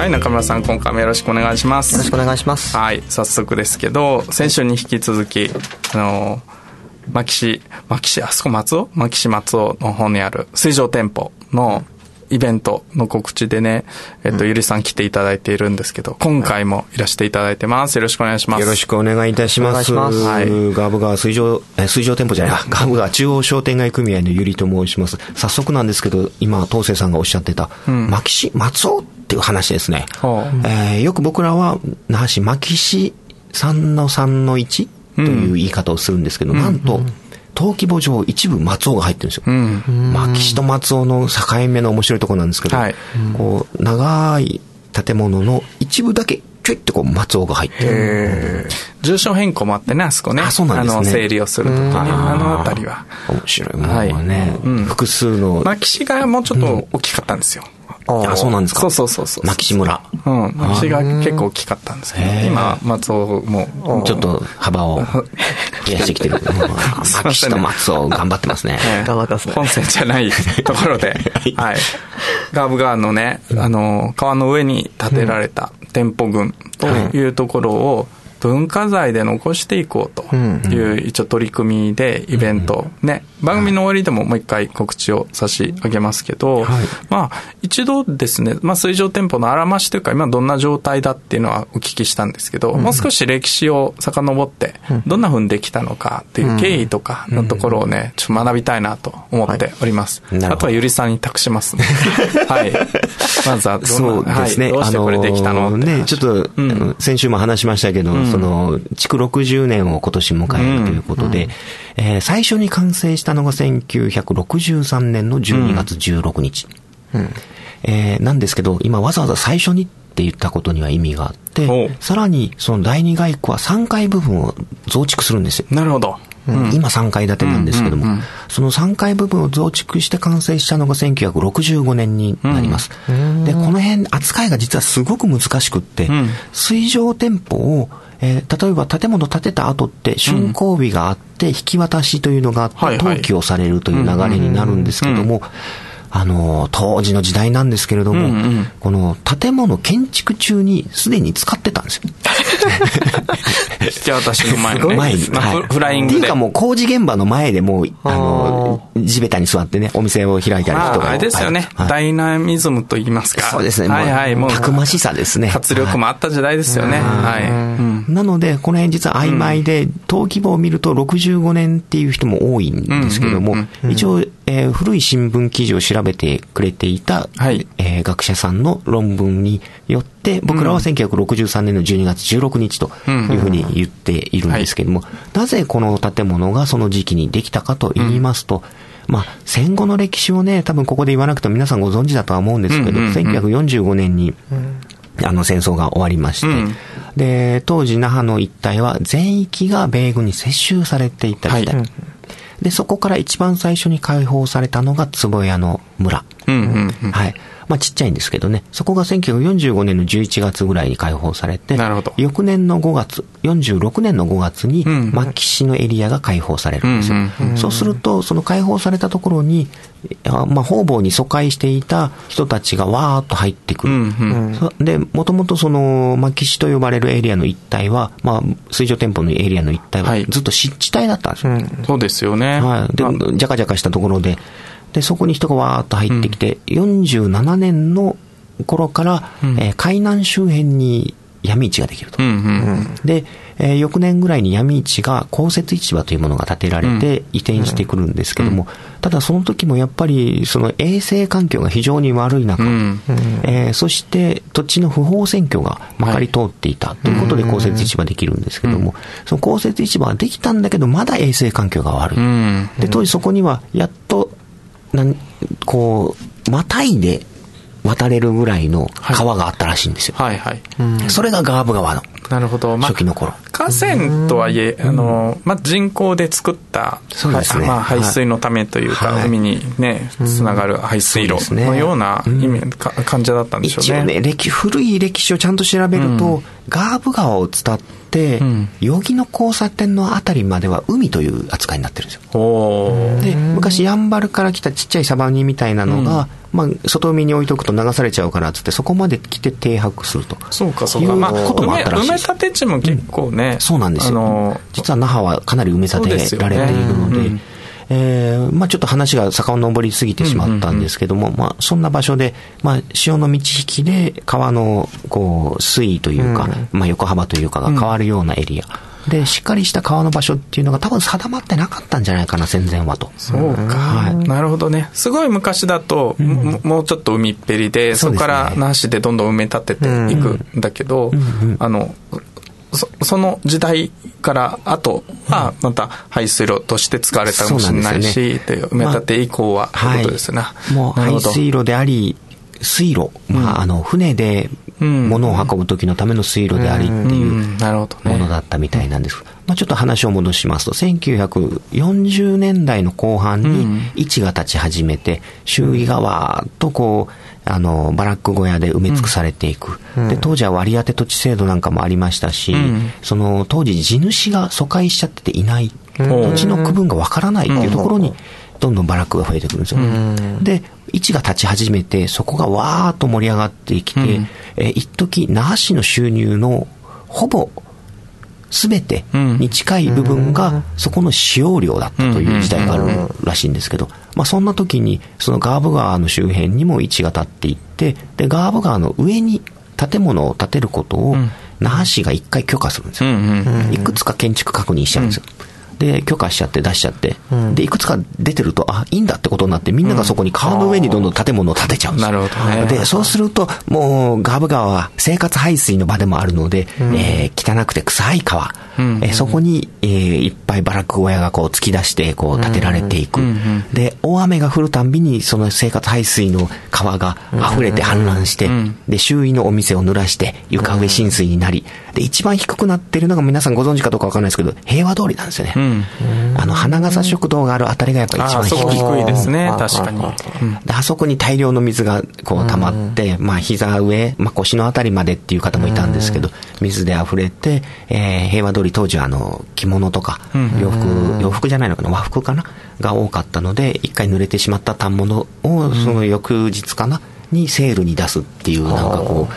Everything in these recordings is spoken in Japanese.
はい中村さん今回もよろしくお願いしますよろしくお願いしますはい早速ですけど先週に引き続きあの牧師牧師あそこ松尾？牧師松尾の方にある水上店舗のイベントの告知でね、えっと、ゆりさん来ていただいているんですけど、今回もいらしていただいてます。よろしくお願いします。よろしくお願いいたします。ますはい。ガーブ川水上、え水上店舗じゃない、ガーブ川中央商店街組合のゆりと申します。早速なんですけど、今、東生さんがおっしゃってた、うん、牧師松尾っていう話ですね。うん、えー、よく僕らは、那覇市牧師3の3の1という言い方をするんですけど、うん、なんと、うん登記簿上一部松尾が入ってるんですよ。うん、まあ、岸と松尾の境目の面白いところなんですけど、はい、こう、長い建物の一部だけちょいってこう松尾が入ってる。住所変更もあってね、あそこね。あ、そうなんですね。あの、整理をするときに、あの辺りは。面白いものはね、はい、複数の。まあ、岸がもうちょっと大きかったんですよ。うんあそうなんですか。そうそうそうそう。牧師村。うん牧師が結構大きかったんですけど今松尾もちょっと幅を 増やしてきてる。牧師と松尾頑張ってますね。頑張ってますね。本線じゃないところで。はい。ガーブ川のねあの川の上に建てられた店舗群というところを、文化財で残していこうという一応取り組みでイベント、ね、番組の終わりでももう一回告知を差し上げますけど、まあ一度ですね、まあ水上店舗のあらましというか今どんな状態だっていうのはお聞きしたんですけど、もう少し歴史を遡ってどんなふうにできたのかっていう経緯とかのところをね、ちょっと学びたいなと思っております。あとはゆりさんに託します。ね。はい。まずはどそうですね。どうしてこれできたのね、ちょっと、先週も話しましたけど、その、築60年を今年迎えるということで、えー、最初に完成したのが1963年の12月16日。うんえー、なんですけど、今わざわざ最初にって言ったことには意味があって、さらにその第二街区は3階部分を増築するんですよ。なるほど。うん、今3階建てなんですけども、うんうんうん、その3階部分を増築して完成したのが1965年になります。うん、で、この辺扱いが実はすごく難しくって、うん、水上店舗をえー、例えば建物建てた後って竣工日があって、引き渡しというのがあって、登記をされるという流れになるんですけども、あの、当時の時代なんですけれども、うんうん、この建物建築中にすでに使ってたんですよ。じゃあ私の前のね。前に。はい、フライングで。っていうかもう工事現場の前でもう、あの、地べたに座ってね、お店を開いたり人が。あれですよね、はい、ダイナミズムと言いますか。そうですね。はいはい。もう、たくましさですね。活力もあった時代ですよね。はい。はい、なので、この辺実は曖昧で、登記簿を見ると65年っていう人も多いんですけども、一応、えー、古い新聞記事を調べてくれていた、はい、えー、学者さんの論文によって、僕らは1963年の12月16日というふうに言っているんですけれども、なぜこの建物がその時期にできたかと言いますと、まあ、戦後の歴史をね、多分ここで言わなくても皆さんご存知だとは思うんですけど、1945年に、あの戦争が終わりまして、うん、で、当時那覇の一帯は全域が米軍に接収されていた時代。はい。で、そこから一番最初に解放されたのが坪屋の村。はい。まあちっちゃいんですけどね。そこが1945年の11月ぐらいに解放されて、なるほど。翌年の5月、46年の5月に、牧師のエリアが解放されるんですよ。そうすると、その解放されたところに、まあ、方々に疎開していた人たちがわーっと入ってくる。うんうん、で、もともとその、牧師と呼ばれるエリアの一帯は、まあ、水上店舗のエリアの一帯は、ずっと湿地帯だったんですよ。はいうん、そうですよね。はい。で、じゃかじゃかしたところで、で、そこに人がわーっと入ってきて、うん、47年の頃から、うん、えー、海南周辺に闇市ができると。うんうん、で、えー、翌年ぐらいに闇市が公設市場というものが建てられて移転してくるんですけども、ただその時もやっぱりその衛生環境が非常に悪い中、うん、えー、そして土地の不法占拠がまかり通っていたということで公設市場できるんですけども、その公設市場はできたんだけどまだ衛生環境が悪い。で当時そこにはやっとなんこうまたいで渡れるぐらいの川があったらしいんですよ。はいはい。それがガーブ川の。なるほど。まあ、初期の頃。河川とはいえ、あの、まあ、人工で作った、そうですね。まあ、排水のためというか、はい、海にね、つながる排水路のような意味、感じだったんでしょうね。一応ね、歴、古い歴史をちゃんと調べると、うん、ガーブ川を伝って、うん、余木の交差点のあたりまでは海という扱いになってるんですよ。で、昔やんばるから来たちっちゃいサバニみたいなのが、まあ、外海に置いとくと流されちゃうからっつってそこまで来て停泊すると。そうかそうか。まあこともあったらしい埋め立て地も結構ね、うん、そうなんですよ、あのー、実は那覇はかなり埋め立てられているので、ねえー、まあ、ちょっと話が遡りすぎてしまったんですけども、うんうんうん、まあ、そんな場所で、まあ、潮の満ち引きで川のこう水位というか、うん、まあ、横幅というかが変わるようなエリア、で、しっかりした川の場所っていうのが多分定まってなかったんじゃないかな、戦前はと。そうか。はい、なるほどね。すごい昔だと、うん、もうちょっと海っぺりで、そこから那覇市でどんどん埋め立てていくんだけど、あの、そその時代からあとはまた排水路として使われたかもしれないし、ね、埋め立て以降はということですね、まあはい、もう排水路であり水路、まあ、あの船で物を運ぶ時のための水路でありっていうものだったみたいなんです。まあ、ちょっと話を戻しますと、1940年代の後半に位置が立ち始めて、周囲がわーっとこう、あの、バラック小屋で埋め尽くされていく。で、当時は割り当て土地制度なんかもありましたし、その、当時地主が疎開しちゃってていない、土地の区分がわからないっていうところに、どんどんバラックが増えてくるんですよ。で、位置が立ち始めて、そこがわーっと盛り上がってきて、うん、え一時那覇市の収入のほぼ全てに近い部分がそこの使用量だったという時代があるらしいんですけど、まあ、そんな時にそのガーブ川の周辺にも位置が立っていってでガーブ川の上に建物を建てることを那覇市が一回許可するんですよ、いくつか建築確認しちゃうんですよ、で、許可しちゃって出しちゃって、うん、で、いくつか出てると、あ、いいんだってことになって、みんながそこに川の上にどんどん建物を建てちゃうんですなるほどね。で、そうすると、もう、ガブ川は生活排水の場でもあるので、うん、えー、汚くて臭い川、うん、えー、そこに、えー、いっぱいバラック小屋がこう突き出して、こう建てられていく。で、大雨が降るたんびに、その生活排水の川が溢れて氾濫して、で、周囲のお店を濡らして、床上浸水になり、で、一番低くなってるのが皆さんご存知かどうかわからないですけど、平和通りなんですよね。あの、花笠食堂があるあたりがやっぱり一番低い。低いですね、確かに。で、あそこに大量の水がこう溜まって、まあ膝上、まあ腰のあたりまでっていう方もいたんですけど、水で溢れて、えー、平和通り当時はあの、着物とか、洋服、洋服じゃないのかな、和服かなが多かったので、一回濡れてしまった反物を、その翌日かなにセールに出すっていう、なんかこう、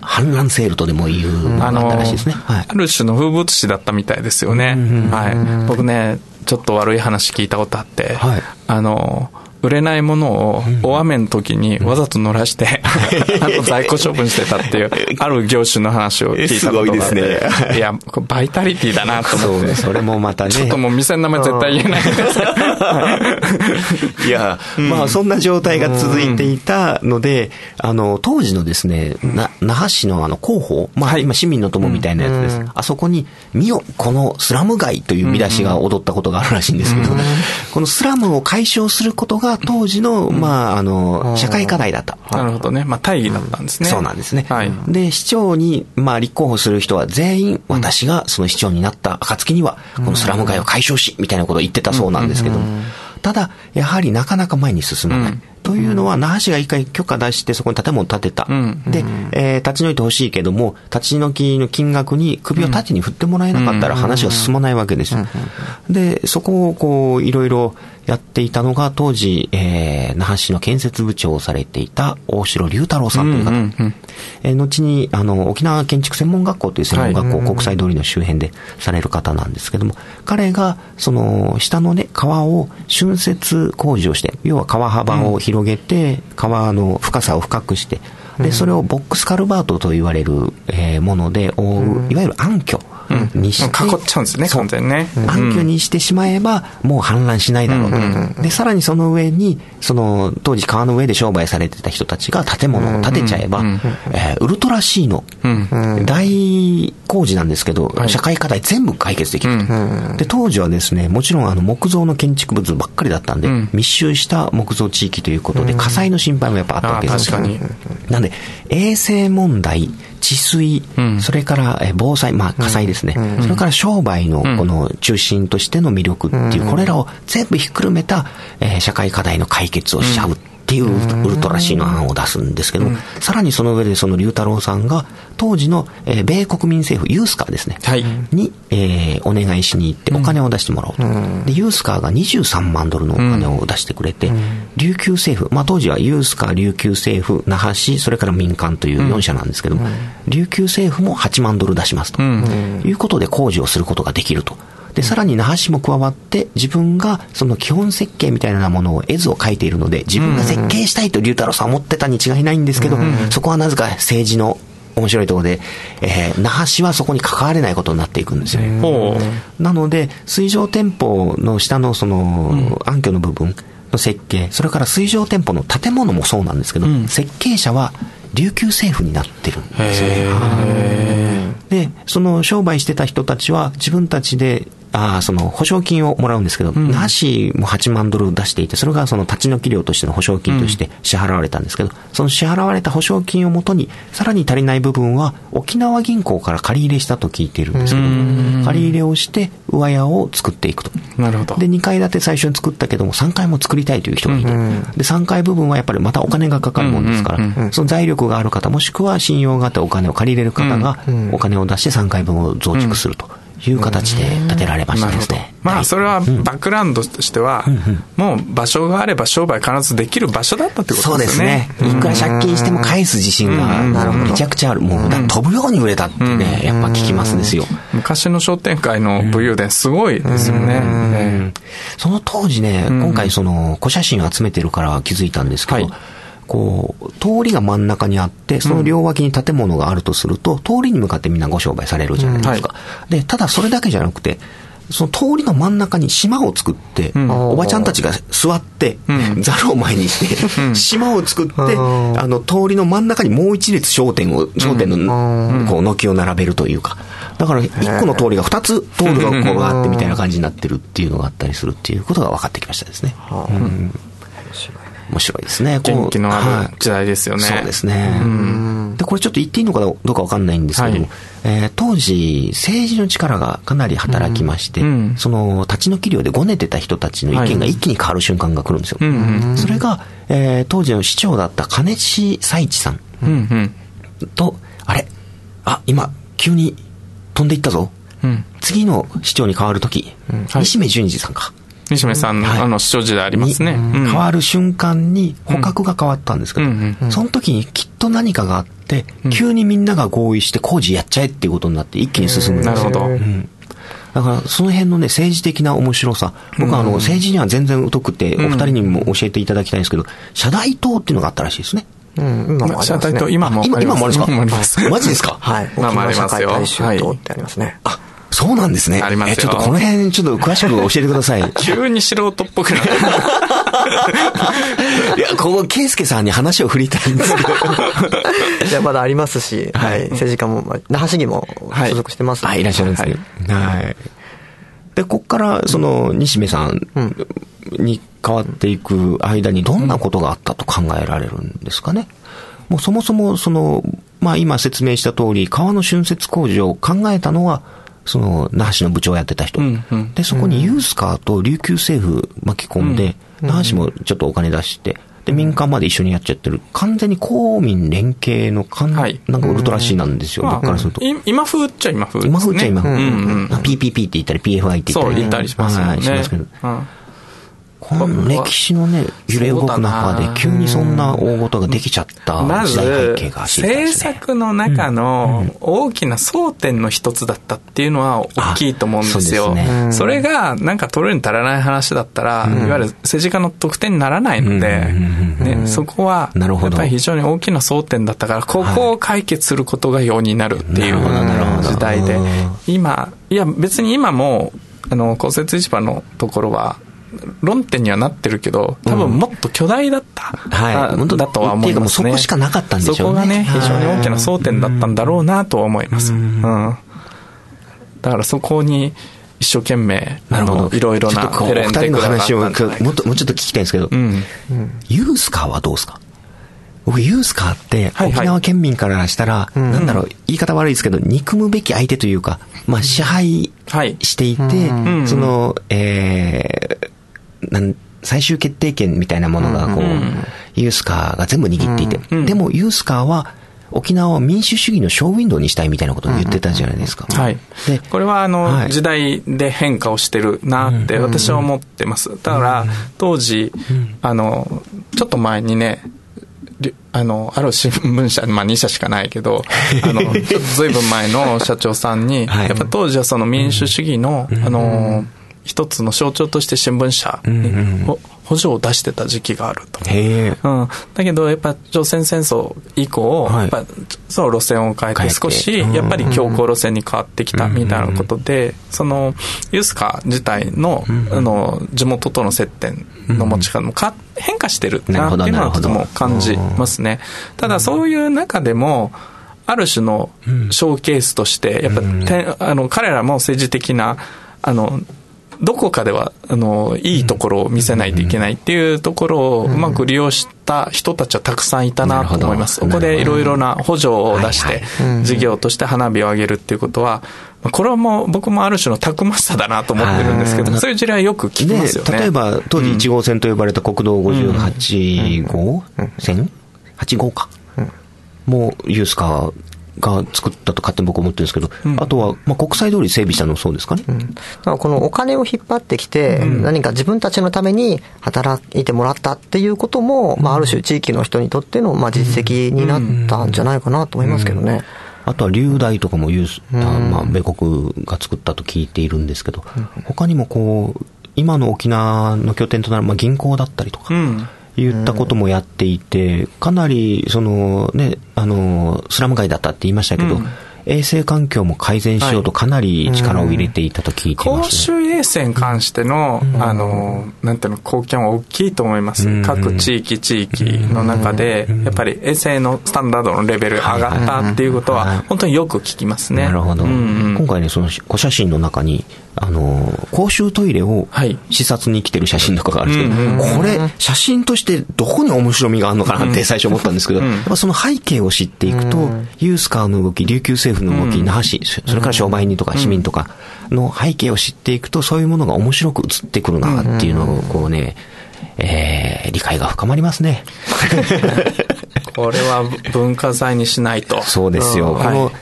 反乱セールとでもいうのがあったらしいですね。はい、ある種の風物詩だったみたいですよね。はい。僕ね、ちょっと悪い話聞いたことあって、はい、あの、売れないものを大雨の時にわざと乗らして、あの在庫処分してたっていう、ある業種の話を聞いたことがあって。ね、いや、バイタリティだなと思って。それもまたね。ちょっともう店の名前絶対言えないです。いや、まあそんな状態が続いていたので、あの、当時のですね、な那覇市のあの広報、まあ今市民の友みたいなやつです。あそこに、見よ、このスラム街という見出しが踊ったことがあるらしいんですけど、このスラムを解消することが当時の、まあ、あの、社会課題だった。なるほどね。まあ、大義だったんですね。そうなんですね。はい。で、市長に、まあ、立候補する人は全員、私がその市長になった暁には、このスラム街を解消し、みたいなことを言ってたそうなんですけども、ただ、やはりなかなか前に進まない。というのは、那覇市が一回許可出して、そこに建物を建てた。で、えー、立ち退いてほしいけども、立ち退きの金額に首を縦に振ってもらえなかったら話が進まないわけですよ。で、そこをこう、いろいろやっていたのが、当時、えー、那覇市の建設部長をされていた大城龍太郎さんという方。えー、後に、あの、沖縄建築専門学校という専門学校、はい、国際通りの周辺でされる方なんですけども、彼が、その、下のね、川を浚渫工事をして、要は川幅を広広げて、川の深さを深くして、で、それをボックスカルバートと言われる、えー、もので覆う、いわゆる暗渠。にして、囲っちゃうんですね、完全にね。暗渠にしてしまえば、もう氾濫しないだろうと。で、さらにその上に、その、当時川の上で商売されてた人たちが建物を建てちゃえば、えウルトラ C の大工事なんですけど、社会課題全部解決できると。で、当時はですね、もちろんあの木造の建築物ばっかりだったんで、密集した木造地域ということで、火災の心配もやっぱあったわけです。確かに。なんで、衛生問題、治水、うん、それから防災、まあ火災ですね、うん、それから商売のこの中心としての魅力っていう、これらを全部ひっくるめた、えー、社会課題の解決をしちゃう。っていうウルトラ C の案を出すんですけども、うん、さらにその上でその龍太郎さんが当時の、えー、米国民政府ユースカーですね、はい、に、えー、お願いしに行ってお金を出してもらおうと、うん、でユースカーが23万ドルのお金を出してくれて、うん、琉球政府、まあ、当時はユースカー琉球政府那覇市それから民間という4社なんですけども、琉球政府も8万ドル出しますと、いうことで工事をすることができると。で、さらに那覇市も加わって、自分がその基本設計みたいなものを、絵図を描いているので、自分が設計したいと龍太郎さん思ってたに違いないんですけど、そこはなぜか政治の面白いところで、えー、那覇市はそこに関われないことになっていくんですよね。なので、水上店舗の下のその、暗渠の部分の設計、それから水上店舗の建物もそうなんですけど、うん、設計者は琉球政府になってるんですよね。で、その商売してた人たちは自分たちであその保証金をもらうんですけど、うん、那覇市も8万ドル出していて、それがその立ち退き料としての保証金として支払われたんですけど、うん、その支払われた保証金をもとに、さらに足りない部分は沖縄銀行から借り入れしたと聞いているんですけど、借り入れをして上屋を作っていくと。なるほど。で、2階建て最初に作ったけども、3階も作りたいという人がいて、で、3階部分はやっぱりまたお金がかかるもんですから、その財力がある方、もしくは信用があってお金を借り入れる方が、お金を出して3階分を増築すると。いう形で建てられましたですね。まあ、それはバックグラウンドとしては、もう場所があれば商売必ずできる場所だったってことですね。そうですね。いくら借金しても返す自信がめちゃくちゃある。もう飛ぶように売れたってね、やっぱ聞きますですよ。昔の商店会の武勇伝すごいですよね。その当時ね、今回その古写真を集めてるから気づいたんですけど、こう、通りが真ん中にあって、その両脇に建物があるとすると、通りに向かってみんなご商売されるじゃないですか。で、ただそれだけじゃなくて、その通りの真ん中に島を作って、うん、おばちゃんたちが座って、ざ、る、を前にして、島を作って、あの、通りの真ん中にもう一列商店を、商店の、こう、軒を並べるというか、だから、一個の通りが二つ通る学校があってみたいな感じになってるっていうのがあったりするっていうことが分かってきましたですね。うん面白いですね。元気のある時代ですよね。そうですね。で、これちょっと言っていいのかどうかわかんないんですけども、はい、えー、当時、政治の力がかなり働きまして、うん、その、立ち退き料でごねてた人たちの意見が一気に変わる瞬間が来るんですよ。はい、それが、えー、当時の市長だった金地佐一さん。と、あれ？あ、今、急に飛んでいったぞ。うん、次の市長に変わるとき、西目淳二さんか。西目さんの、はい、あの、市長時代ありますね。変わる瞬間に捕獲が変わったんですけど、その時にきっと何かがあって、急にみんなが合意して工事やっちゃえっていうことになって一気に進むんですよ。なるほど。だから、その辺のね、政治的な面白さ。僕は、あの、政治には全然疎くて、お二人にも教えていただきたいんですけど、社大党っていうのがあったらしいですね。うん、今もありますね。今も今もあるんですか？今もあります。マジですか？はい。今もありますよ。大衆党ってありますね。あ、そうなんですね。ありますよ。ちょっとこの辺、ちょっと詳しく教えてください。急に素人っぽくなる。いや、この圭介さんに話を振りたいんですけど。いや、まだありますし、はい。政治家も、那覇市議も所属してます、はい、いらっしゃるんですね。はい。で、こっから、その、西目さんに変わっていく間にどんなことがあったと考えられるんですかね？もうそもそも、その、まあ今説明した通り、川の浚渫工事を考えたのは、その、那覇市の部長をやってた人。うんうん、で、そこにユースカーと琉球政府巻き込んで、うん、那覇市もちょっとお金出して、で、民間まで一緒にやっちゃってる。完全に公民連携のかん、はい、なんかウルトラ C なんですよ、僕からすると。今風っちゃ今風、ね、今風っちゃ今風。うんうん、PPP って言ったり PFI って言ったり、そう言ったりしますよね。はい、しますけど。この歴史のね、揺れ動く中で急にそんな大事ができちゃった時代背景が知りたいです、ね、政策の中の大きな争点の一つだったっていうのは大きいと思うんですよ。そね、それがなんか取るに足らない話だったら、いわゆる政治家の得点にならないので、ね、そこはやっぱり非常に大きな争点だったから、ここを解決することが容易になるっていう時代で、今、いや別に今も、あの、公設市場のところは、論点にはなってるけど、多分もっと巨大だった、うん、はい、だとは思いますね。そこしかなかったんでしょうね。そこがね、非常に大きな争点だったんだろうなとは思います。うん。だからそこに、一生懸命、なるほど。いろいろなテレンテクの話をもっと、もうちょっと聞きたいんですけど、うん、ユースカーはどうですか？僕、ユースカーって、沖縄県民からしたら、なんだろう、言い方悪いですけど、憎むべき相手というか、まあ、支配していて、はい、その、えー、なん最終決定権みたいなものが、こう、ユースカーが全部握っていて、でも、ユースカーは、沖縄を民主主義のショーウィンドウにしたいみたいなことを言ってたじゃないですか。はい。で、これはあの、はい、時代で変化をしてるなって私は思ってます。だから、当時、あの、ちょっと前にね、あの、ある新聞社、まあ2社しかないけど、あの、ちょっとずいぶん前の社長さんに、はい、やっぱ当時はその民主主義の、あの、一つの象徴として新聞社に補助を出してた時期があると。う。ん、だけど、やっぱ朝鮮戦争以降、はい、やっぱその路線を変えて少し、やっぱり強硬路線に変わってきたみたいなことで、その、ユースカ自体の、あの、地元との接点の持ち方もか変化してるなっていうのはとても感じますね。ただ、そういう中でも、ある種のショーケースとして、やっぱ、あの、彼らも政治的な、あの、どこかでは、あの、いいところを見せないといけないっていうところをうまく利用した人たちはたくさんいたなと思います。そこでいろいろな補助を出して、事業として花火を上げるっていうことは、これはもう僕もある種のたくましさだなと思ってるんですけど、そういう事例はよく聞きますよね。例えば、当時1号線と呼ばれた国道58号線 ?8 号か。もうユースカーが作ったと勝手に僕思ってるんですけど、うん、あとは、まあ、国際通り整備したのそうですかね？うん、このお金を引っ張ってきて、うん、何か自分たちのために働いてもらったっていうことも、まあ、ある種地域の人にとっての、まあ、実績になったんじゃないかなと思いますけどね。あとは流大とかもユース、まあ、米国が作ったと聞いているんですけど、他にもこう、今の沖縄の拠点となる、まあ、銀行だったりとか、言ったこともやっていて、かなり、そのね、あの、スラム街だったって言いましたけど、うん。衛生環境も改善しようとかなり力を入れていたと聞いてます、ね、公衆衛生に関しての、あの、なんていうの、貢献は大きいと思います。各地域地域の中で、やっぱり衛生のスタンダードのレベル上がったっていうことは、本当によく聞きますね。なるほど。今回ね、そのご写真の中に、あの、公衆トイレを視察に来てる写真とかがあるんですけど、これ、写真としてどこに面白みがあるのかなって最初思ったんですけど、やっぱその背景を知っていくと、ユースカーの動き、琉球政府の動き、那覇市、それから商売人とか市民とかの背景を知っていくと、そういうものが面白く映ってくるなっていうのを、こうね、えー、理解が深まりますね。これは文化財にしないと。そうですよ。この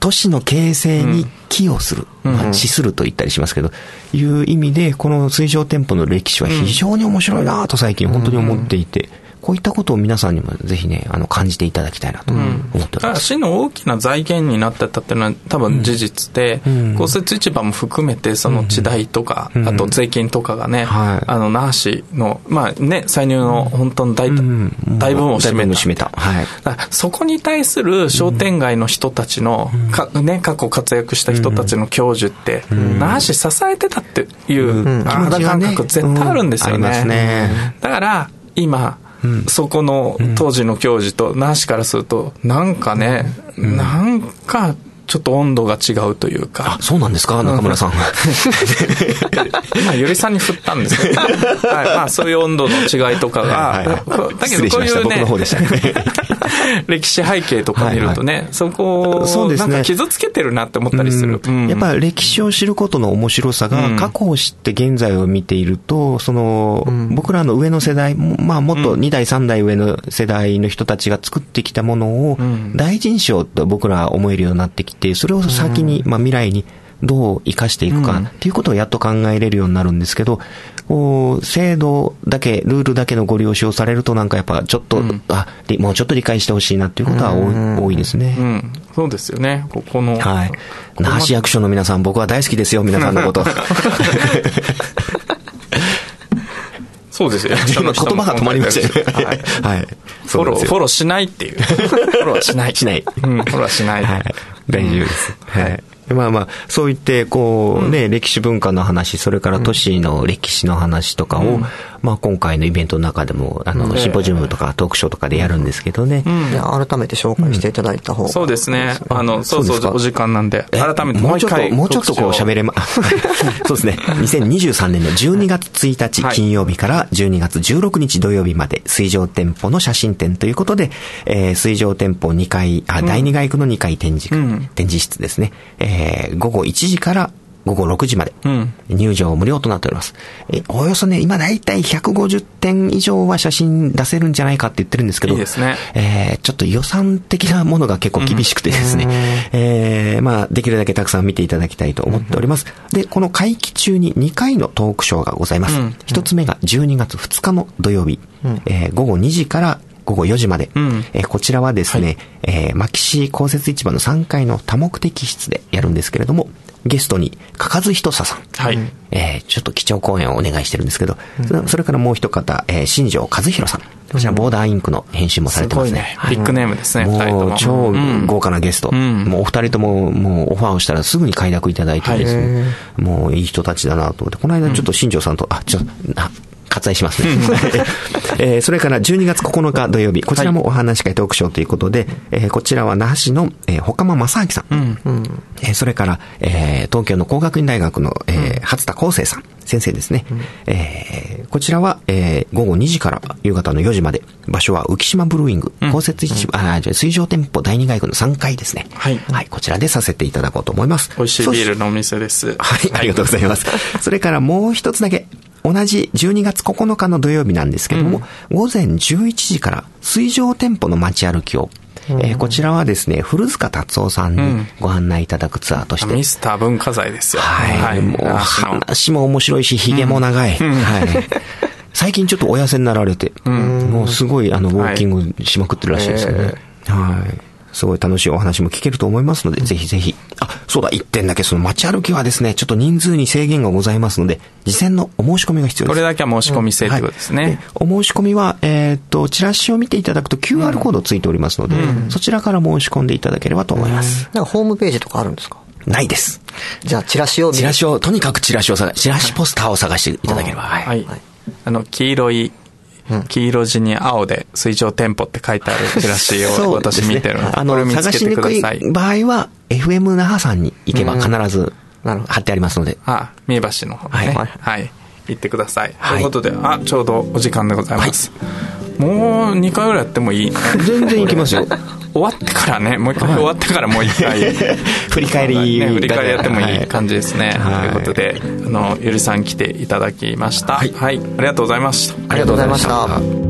都市の形成に寄与する、まあ、資すると言ったりしますけど、いう意味で、この水上店舗の歴史は非常に面白いなと最近本当に思っていて、こういったことを皆さんにもぜひね、あの、感じていただきたいなと思っております。市の大きな財源になってたっていうのは多分事実で、公設市場も含めてその地代とか、あと税金とかがね、あの、那覇市の、まあね、歳入の本当の大,、大部分を占めた。占めた。はい。そこに対する商店街の人たちの、かね、過去活躍した人たちの享受って、那覇市支えてたっていう肌感覚絶対あるんですよね。だから、今、そこの当時の教授と那覇市からすると、なんかね、なんかちょっと温度が違うというか。そうなんですか？中村さん。今、ゆりさんに振ったんですけど、はい、まあ、そういう温度の違いとかが、はいはい、だけどこういうね、歴史背景とか見るとね、はいはい、そこを、なんか傷つけてるなって思ったりする。やっぱり歴史を知ることの面白さが、過去を知って現在を見ていると、その、うん、僕らの上の世代、まあ、もっと2代、3代上の世代の人たちが作ってきたものを、大臣賞と僕らは思えるようになってきて、て、それを先に、まあ、未来にどう生かしていくかっていうことをやっと考えれるようになるんですけど、こう、制度だけ、ルールだけのご利用しをされると、なんかやっぱちょっと、うん、あ、もうちょっと理解してほしいなっていうことは多いですね。うん。そうですよね。ここの。はい。那覇市役所の皆さん、僕は大好きですよ、皆さんのこと。そうですよ。今言葉が止まりましたよね。はい。はい。フォロー、フォローしないっていう。フォローはしない。しない。うん、フォローはしない。はい。大丈夫です。はい。まあまあ、そう言って、こうね、うん、歴史文化の話、それから都市の歴史の話とかを、うん、まあ今回のイベントの中でも、あの、シンポジウムとかトークショーとかでやるんですけどね。うん、改めて紹介していただいた方が、そうですね。あの、そうそうお時間なんで、改めてもうちょっと、もうちょっとこう喋れま、そうですね。2023年の12月1日金曜日から12月16日土曜日まで、水上店舗の写真展ということで、えー、水上店舗2階、あ、第2階区の2階展示、展示室ですね。えーえー、午後1時から午後6時まで、入場無料となっております。うん、えおよそね、今だいたい150点以上は写真出せるんじゃないかって言ってるんですけど、いいですね。えー、ちょっと予算的なものが結構厳しくてですね、うん、えー、まあ、できるだけたくさん見ていただきたいと思っております。うん、で、この会期中に2回のトークショーがございます。うん、1つ目が12月2日の土曜日、うん、えー、午後2時から午後4時まで、うん、えー、こちらはですね、はい、えー、牧師公設市場の3階の多目的室でやるんですけれども、ゲストに、かかずひとささん。はい。えー、ちょっと基調講演をお願いしてるんですけど、うん、それからもう一方、えー、新庄和弘さん。こちら、ボーダーインクの編集もされてますね。すねビッグネームですね、もう、超豪華なゲスト。うん、もうお二人とも、もうオファーをしたらすぐに快諾いただいてですね、はい、もういい人たちだなと思って、この間ちょっと新庄さんと、あ、ちょっと、割愛しますね。えー、それから12月9日土曜日、こちらもお話し会トークショーということで、えー、こちらは那覇市の、えー、ほかま正明さん。うん、えー、それから、えー、東京の工学院大学の、えー、初田康生さん。先生ですね。うん、えー、こちらは、えー、午後2時から夕方の4時まで、場所は浮島ブルーイング、公設市場、うん、あ、じゃ水上店舗第二外区の3階ですね。はい。はい、こちらでさせていただこうと思います。美味しいビールのお店です。はい、ありがとうございます。それからもう一つだけ、同じ12月9日の土曜日なんですけども、うん、午前11時から水上店舗の街歩きをえー、こちらはですね、古塚達夫さんにご案内いただくツアーとして。うん、ミスター文化財ですよ。はい。はい、もう話も面白いし、髭も長い。うん、はい。最近ちょっとお痩せになられて、うん、もうすごいあの、ウォーキングしまくってるらしいですよね。はい。すごい楽しいお話も聞けると思いますので、ぜひぜひ。あ、そうだ、一点だけ、その街歩きはですね、ちょっと人数に制限がございますので、事前のお申し込みが必要です。これだけは申し込み制ってことですね。はい、お申し込みは、えー、っと、チラシを見ていただくと QR コードついておりますので、うん、そちらから申し込んでいただければと思います。なんかホームページとかあるんですか？ないです。じゃあ、チラシをチラシを、とにかくチラシを探チラシポスターを探していただければ。はい。はい。あの、黄色い黄色地に青で水上店舗って書いてあるチラシを私見てるので、あの、探しにくい場合は、FM 那覇さんに行けば必ず貼ってありますので。あ、三重橋の方ね。はい。はい。行ってください。ということで、あ、ちょうどお時間でございます。もう2回ぐらいやってもいい？全然行きますよ。終わってからね、もう一回終わってからもう一回、振り返り、ね、振り返りやってもいい感じですね。はい、ということで、あの、ゆりさん来ていただきました。はい、はい。ありがとうございました。ありがとうございました。